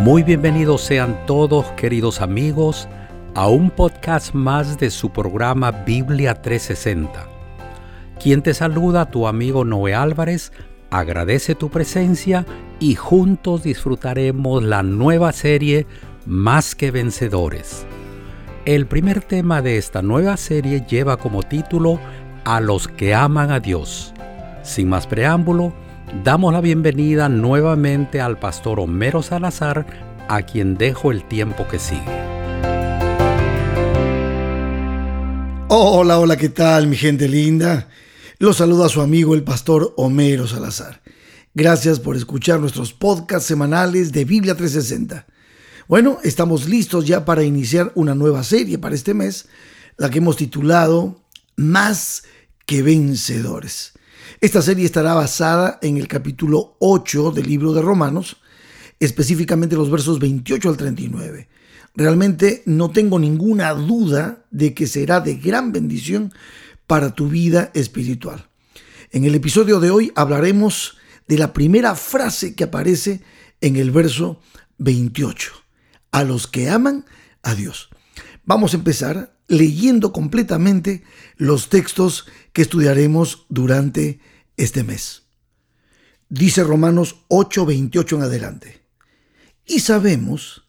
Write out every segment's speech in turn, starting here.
Muy bienvenidos sean todos queridos amigos a un podcast más de su programa Biblia 360. Quien te saluda, tu amigo Noé Álvarez, agradece tu presencia y juntos disfrutaremos la nueva serie Más que Vencedores. El primer tema de esta nueva serie lleva como título A los que aman a Dios. Sin más preámbulo, damos la bienvenida nuevamente al pastor Homero Salazar, a quien dejo el tiempo que sigue. Hola, hola, ¿qué tal mi gente linda? Los saluda su amigo el pastor Homero Salazar. Gracias por escuchar nuestros podcasts semanales de Biblia 360. Bueno, estamos listos ya para iniciar una nueva serie para este mes, la que hemos titulado Más que vencedores. Esta serie estará basada en el capítulo 8 del libro de Romanos, específicamente los versos 28 al 39. Realmente no tengo ninguna duda de que será de gran bendición para tu vida espiritual. En el episodio de hoy hablaremos de la primera frase que aparece en el verso 28. A los que aman a Dios. Vamos a empezar leyendo completamente los textos que estudiaremos durante este mes. Dice Romanos 8:28 en adelante. Y sabemos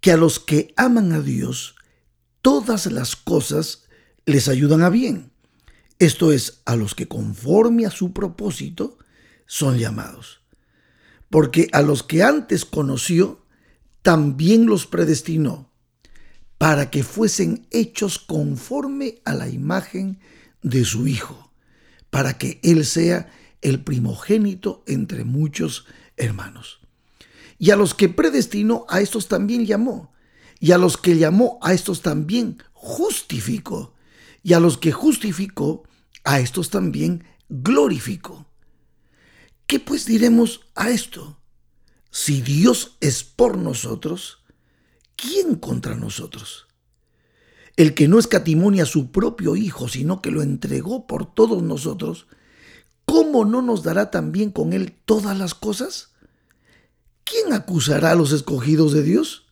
que a los que aman a Dios, todas las cosas les ayudan a bien. Esto es, a los que conforme a su propósito son llamados. Porque a los que antes conoció, también los predestinó, para que fuesen hechos conforme a la imagen de su Hijo, para que Él sea el primogénito entre muchos hermanos. Y a los que predestinó, a estos también llamó. Y a los que llamó, a estos también justificó. Y a los que justificó, a estos también glorificó. ¿Qué pues diremos a esto? Si Dios es por nosotros, ¿quién contra nosotros? El que no escatimonia a su propio Hijo, sino que lo entregó por todos nosotros, ¿cómo no nos dará también con él todas las cosas? ¿quién acusará a los escogidos de Dios?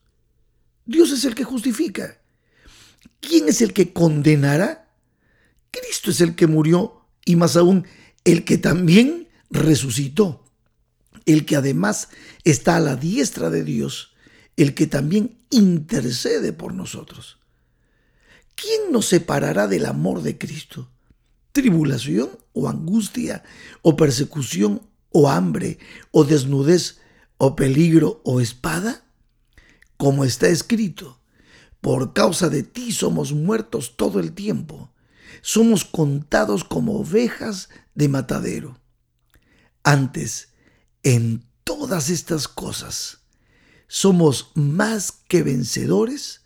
Dios es el que justifica. ¿Quién es el que condenará? Cristo es el que murió y más aún el que también resucitó, el que además está a la diestra de Dios, el que también intercede por nosotros. ¿Quién nos separará del amor de Cristo? ¿Tribulación o angustia o persecución o hambre o desnudez o peligro o espada? Como está escrito, por causa de ti somos muertos todo el tiempo, somos contados como ovejas de matadero. Antes, en todas estas cosas, somos más que vencedores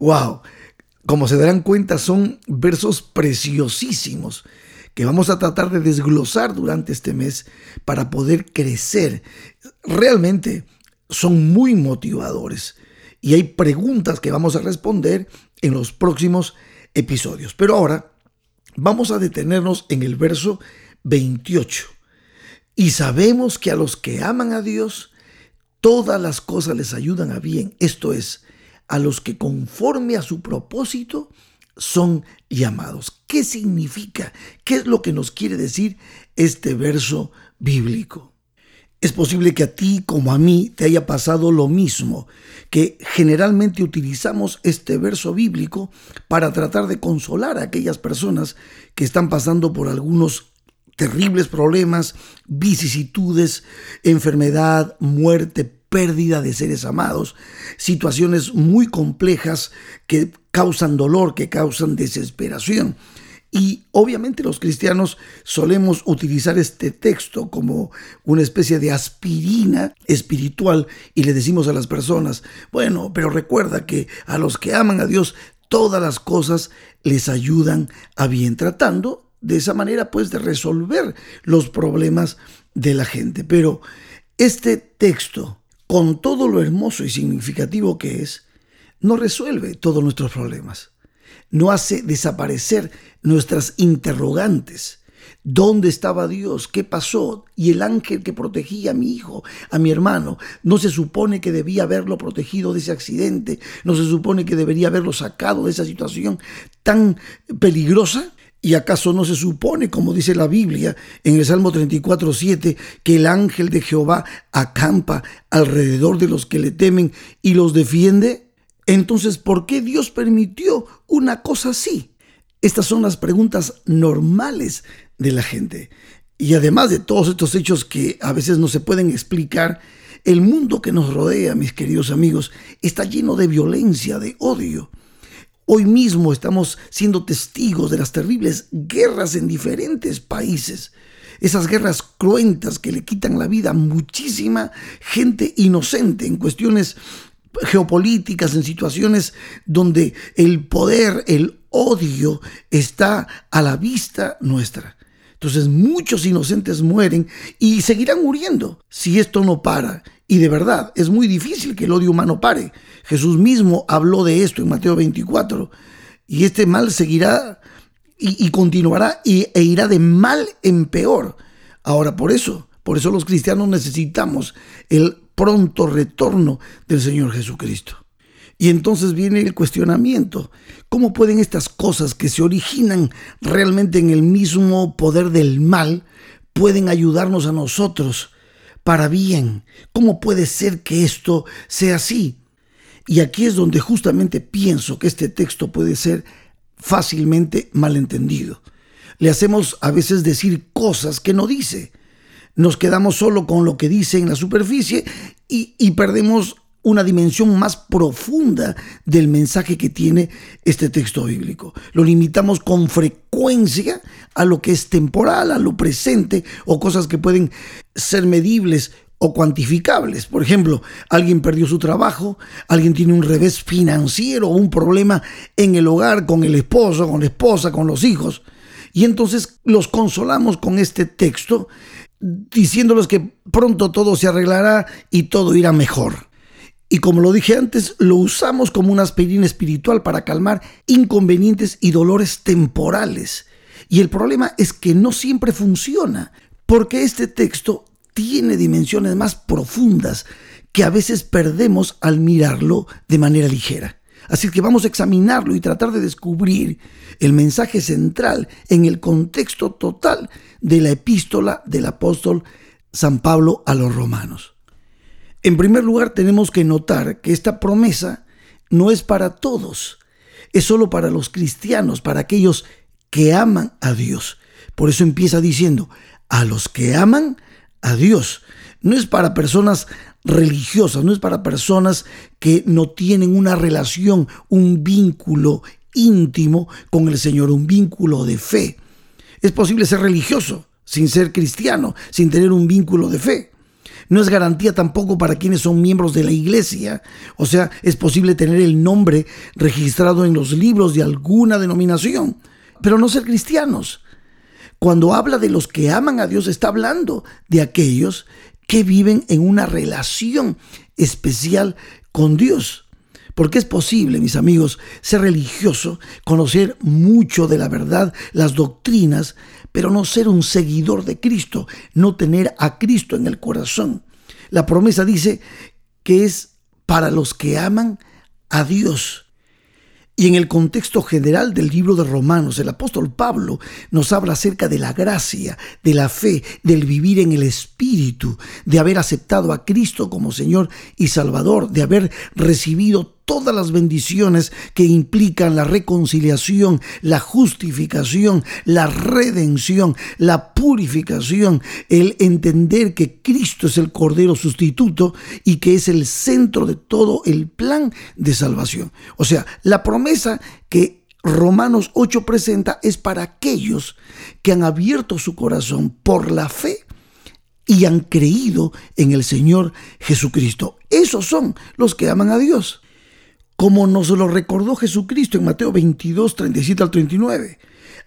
Wow. Como se darán cuenta, son versos preciosísimos que vamos a tratar de desglosar durante este mes para poder crecer. Realmente son muy motivadores y hay preguntas que vamos a responder en los próximos episodios. Pero ahora vamos a detenernos en el verso 28. Y sabemos que a los que aman a Dios, todas las cosas les ayudan a bien. Esto es, a los que conforme a su propósito son llamados. ¿Qué significa? ¿Qué es lo que nos quiere decir este verso bíblico? Es posible que a ti como a mí te haya pasado lo mismo, que generalmente utilizamos este verso bíblico para tratar de consolar a aquellas personas que están pasando por algunos terribles problemas, vicisitudes, enfermedad, muerte, pérdida de seres amados, situaciones muy complejas que causan dolor, que causan desesperación. Y obviamente los cristianos solemos utilizar este texto como una especie de aspirina espiritual y le decimos a las personas, bueno, pero recuerda que a los que aman a Dios todas las cosas les ayudan a bien tratando de esa manera pues de resolver los problemas de la gente. Pero este texto, con todo lo hermoso y significativo que es, no resuelve todos nuestros problemas. No hace desaparecer nuestras interrogantes. ¿Dónde estaba Dios? ¿Qué pasó? Y el ángel que protegía a mi hijo, a mi hermano, ¿no se supone que debía haberlo protegido de ese accidente? ¿No se supone que debería haberlo sacado de esa situación tan peligrosa? ¿Y acaso no se supone, como dice la Biblia en el Salmo 34, 7, que el ángel de Jehová acampa alrededor de los que le temen y los defiende? Entonces, ¿por qué Dios permitió una cosa así? Estas son las preguntas normales de la gente. Y además de todos estos hechos que a veces no se pueden explicar, el mundo que nos rodea, mis queridos amigos, está lleno de violencia, de odio. Hoy mismo estamos siendo testigos de las terribles guerras en diferentes países. Esas guerras cruentas que le quitan la vida a muchísima gente inocente en cuestiones geopolíticas, en situaciones donde el poder, el odio está a la vista nuestra. Entonces muchos inocentes mueren y seguirán muriendo si esto no para. Y de verdad, es muy difícil que el odio humano pare. Jesús mismo habló de esto en Mateo 24. Y este mal seguirá y, continuará y, e irá de mal en peor. Ahora, por eso, por eso los cristianos necesitamos el pronto retorno del Señor Jesucristo. Y entonces viene el cuestionamiento. ¿Cómo pueden estas cosas que se originan realmente en el mismo poder del mal, pueden ayudarnos a nosotros para bien. ¿Cómo puede ser que esto sea así? Y aquí es donde justamente pienso que este texto puede ser fácilmente malentendido. Le hacemos a veces decir cosas que no dice. Nos quedamos solo con lo que dice en la superficie y, y perdemos una dimensión más profunda del mensaje que tiene este texto bíblico. Lo limitamos con frecuencia a lo que es temporal, a lo presente o cosas que pueden ser medibles o cuantificables. Por ejemplo, alguien perdió su trabajo, alguien tiene un revés financiero o un problema en el hogar con el esposo, con la esposa, con los hijos. Y entonces los consolamos con este texto diciéndoles que pronto todo se arreglará y todo irá mejor. Y como lo dije antes, lo usamos como una aspirina espiritual para calmar inconvenientes y dolores temporales. Y el problema es que no siempre funciona, porque este texto tiene dimensiones más profundas que a veces perdemos al mirarlo de manera ligera. Así que vamos a examinarlo y tratar de descubrir el mensaje central en el contexto total de la epístola del apóstol San Pablo a los romanos. En primer lugar, tenemos que notar que esta promesa no es para todos, es solo para los cristianos, para aquellos que aman a Dios. Por eso empieza diciendo, a los que aman a Dios. No es para personas religiosas, no es para personas que no tienen una relación, un vínculo íntimo con el Señor, un vínculo de fe. Es posible ser religioso sin ser cristiano, sin tener un vínculo de fe no es garantía tampoco para quienes son miembros de la iglesia. O sea, es posible tener el nombre registrado en los libros de alguna denominación, pero no ser cristianos. Cuando habla de los que aman a Dios, está hablando de aquellos que viven en una relación especial con Dios. Porque es posible, mis amigos, ser religioso, conocer mucho de la verdad, las doctrinas, pero no ser un seguidor de Cristo, no tener a Cristo en el corazón. La promesa dice que es para los que aman a Dios. Y en el contexto general del libro de Romanos, el apóstol Pablo nos habla acerca de la gracia, de la fe, del vivir en el Espíritu, de haber aceptado a Cristo como Señor y Salvador, de haber recibido todas las bendiciones que implican la reconciliación, la justificación, la redención, la purificación, el entender que Cristo es el Cordero sustituto y que es el centro de todo el plan de salvación. O sea, la promesa que Romanos 8 presenta es para aquellos que han abierto su corazón por la fe y han creído en el Señor Jesucristo. Esos son los que aman a Dios. Como nos lo recordó Jesucristo en Mateo 22, 37 al 39.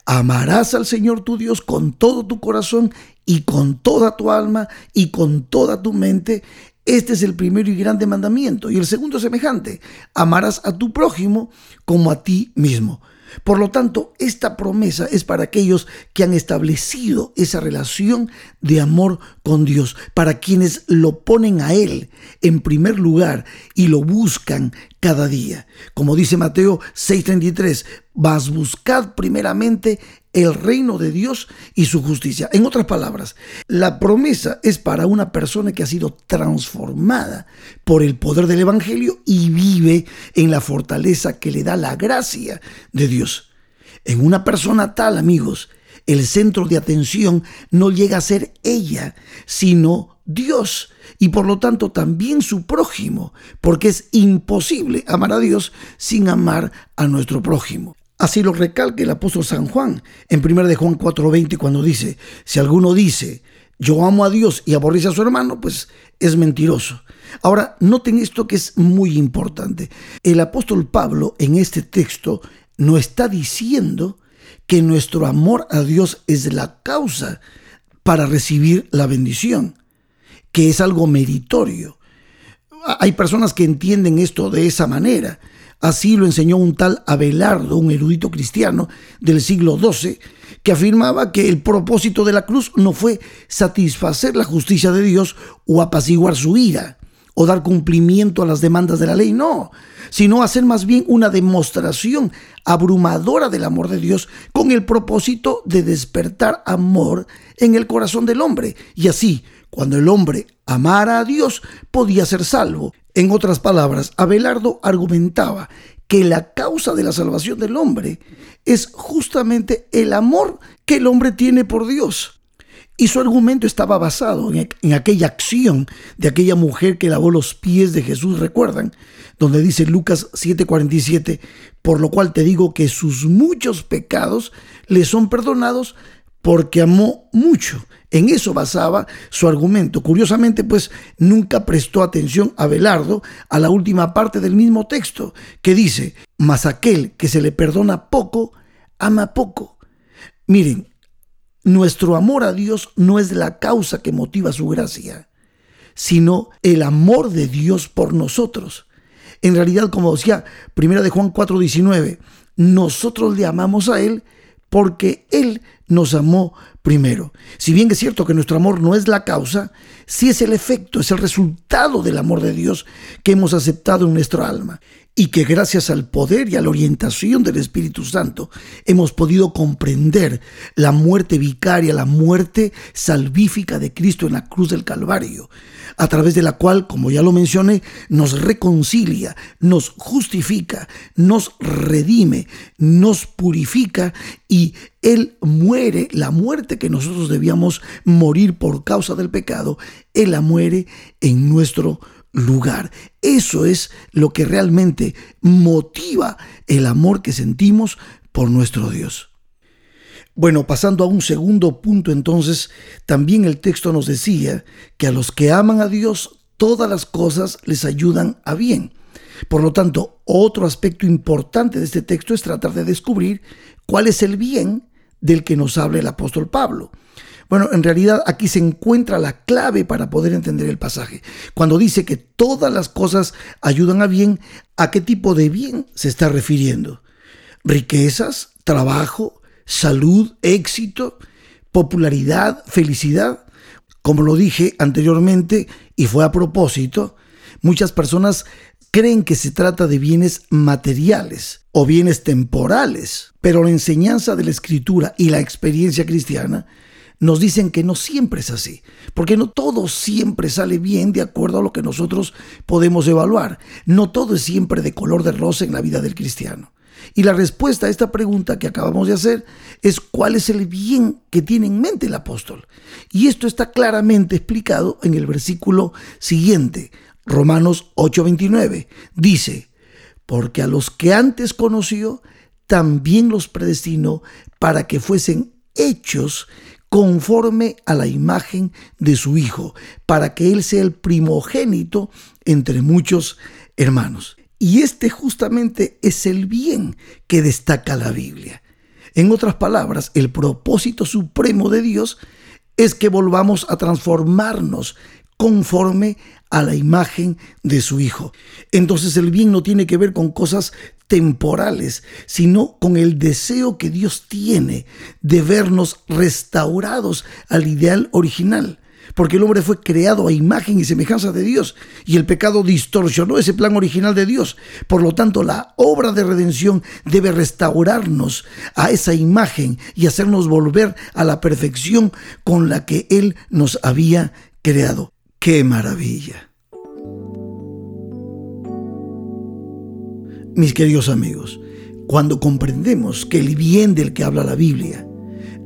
Amarás al Señor tu Dios con todo tu corazón y con toda tu alma y con toda tu mente. Este es el primero y grande mandamiento. Y el segundo semejante. Amarás a tu prójimo como a ti mismo. Por lo tanto, esta promesa es para aquellos que han establecido esa relación de amor con Dios, para quienes lo ponen a Él en primer lugar y lo buscan cada día. Como dice Mateo 6:33, vas buscad primeramente el reino de Dios y su justicia. En otras palabras, la promesa es para una persona que ha sido transformada por el poder del Evangelio y vive en la fortaleza que le da la gracia de Dios. En una persona tal, amigos, el centro de atención no llega a ser ella, sino Dios y por lo tanto también su prójimo, porque es imposible amar a Dios sin amar a nuestro prójimo. Así lo recalca el apóstol San Juan en 1 de Juan 4:20 cuando dice, si alguno dice, yo amo a Dios y aborrece a su hermano, pues es mentiroso. Ahora, noten esto que es muy importante. El apóstol Pablo en este texto no está diciendo que nuestro amor a Dios es la causa para recibir la bendición, que es algo meritorio. Hay personas que entienden esto de esa manera Así lo enseñó un tal Abelardo, un erudito cristiano del siglo XII, que afirmaba que el propósito de la cruz no fue satisfacer la justicia de Dios o apaciguar su ira o dar cumplimiento a las demandas de la ley, no, sino hacer más bien una demostración abrumadora del amor de Dios con el propósito de despertar amor en el corazón del hombre y así cuando el hombre amara a Dios, podía ser salvo. En otras palabras, Abelardo argumentaba que la causa de la salvación del hombre es justamente el amor que el hombre tiene por Dios. Y su argumento estaba basado en, aquella acción de aquella mujer que lavó los pies de Jesús, recuerdan, donde dice Lucas 7:47, por lo cual te digo que sus muchos pecados le son perdonados porque amó mucho. En eso basaba su argumento. Curiosamente, pues nunca prestó atención a Belardo a la última parte del mismo texto, que dice, mas aquel que se le perdona poco, ama poco. Miren, nuestro amor a Dios no es la causa que motiva su gracia, sino el amor de Dios por nosotros. En realidad, como decía 1 de Juan 4:19, nosotros le amamos a Él porque Él nos amó primero. Si bien es cierto que nuestro amor no es la causa, sí es el efecto, es el resultado del amor de Dios que hemos aceptado en nuestra alma y que gracias al poder y a la orientación del Espíritu Santo hemos podido comprender la muerte vicaria, la muerte salvífica de Cristo en la cruz del Calvario, a través de la cual, como ya lo mencioné, nos reconcilia, nos justifica, nos redime, nos purifica y Él muere la muerte que nosotros debíamos morir por causa del pecado, Él la muere en nuestro lugar. Eso es lo que realmente motiva el amor que sentimos por nuestro Dios. Bueno, pasando a un segundo punto entonces, también el texto nos decía que a los que aman a Dios todas las cosas les ayudan a bien. Por lo tanto, otro aspecto importante de este texto es tratar de descubrir cuál es el bien del que nos habla el apóstol Pablo. Bueno, en realidad aquí se encuentra la clave para poder entender el pasaje. Cuando dice que todas las cosas ayudan a bien, ¿a qué tipo de bien se está refiriendo? ¿Riquezas? ¿Trabajo? ¿Salud? ¿Éxito? ¿Popularidad? ¿Felicidad? Como lo dije anteriormente y fue a propósito, muchas personas creen que se trata de bienes materiales o bienes temporales, pero la enseñanza de la escritura y la experiencia cristiana nos dicen que no siempre es así, porque no todo siempre sale bien de acuerdo a lo que nosotros podemos evaluar. No todo es siempre de color de rosa en la vida del cristiano. Y la respuesta a esta pregunta que acabamos de hacer es cuál es el bien que tiene en mente el apóstol. Y esto está claramente explicado en el versículo siguiente, Romanos 8:29. Dice, porque a los que antes conoció, también los predestinó para que fuesen hechos conforme a la imagen de su Hijo, para que Él sea el primogénito entre muchos hermanos. Y este justamente es el bien que destaca la Biblia. En otras palabras, el propósito supremo de Dios es que volvamos a transformarnos conforme a la imagen de su Hijo. Entonces el bien no tiene que ver con cosas temporales, sino con el deseo que Dios tiene de vernos restaurados al ideal original. Porque el hombre fue creado a imagen y semejanza de Dios y el pecado distorsionó ese plan original de Dios. Por lo tanto, la obra de redención debe restaurarnos a esa imagen y hacernos volver a la perfección con la que Él nos había creado. ¡Qué maravilla! Mis queridos amigos, cuando comprendemos que el bien del que habla la Biblia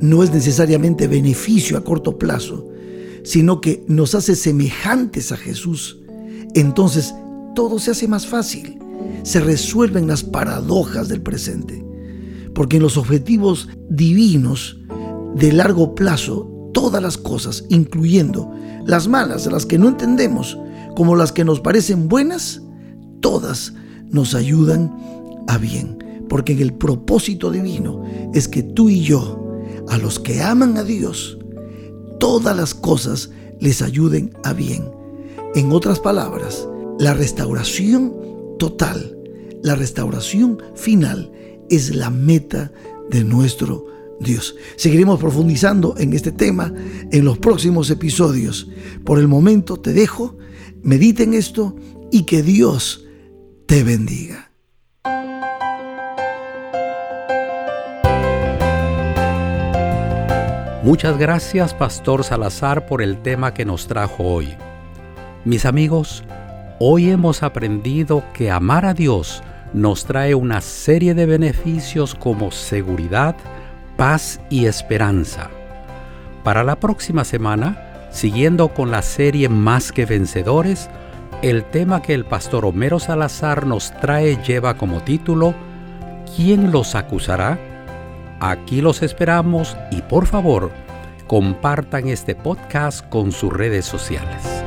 no es necesariamente beneficio a corto plazo, sino que nos hace semejantes a Jesús, entonces todo se hace más fácil, se resuelven las paradojas del presente, porque en los objetivos divinos de largo plazo, todas las cosas, incluyendo las malas, las que no entendemos, como las que nos parecen buenas, todas nos ayudan a bien. Porque en el propósito divino es que tú y yo, a los que aman a Dios, todas las cosas les ayuden a bien. En otras palabras, la restauración total, la restauración final es la meta de nuestro Dios. Seguiremos profundizando en este tema en los próximos episodios. Por el momento te dejo, medita en esto y que Dios te bendiga. Muchas gracias, Pastor Salazar, por el tema que nos trajo hoy. Mis amigos, hoy hemos aprendido que amar a Dios nos trae una serie de beneficios como seguridad, paz y esperanza. Para la próxima semana, siguiendo con la serie Más que Vencedores, el tema que el pastor Homero Salazar nos trae lleva como título ¿Quién los acusará? Aquí los esperamos y por favor, compartan este podcast con sus redes sociales.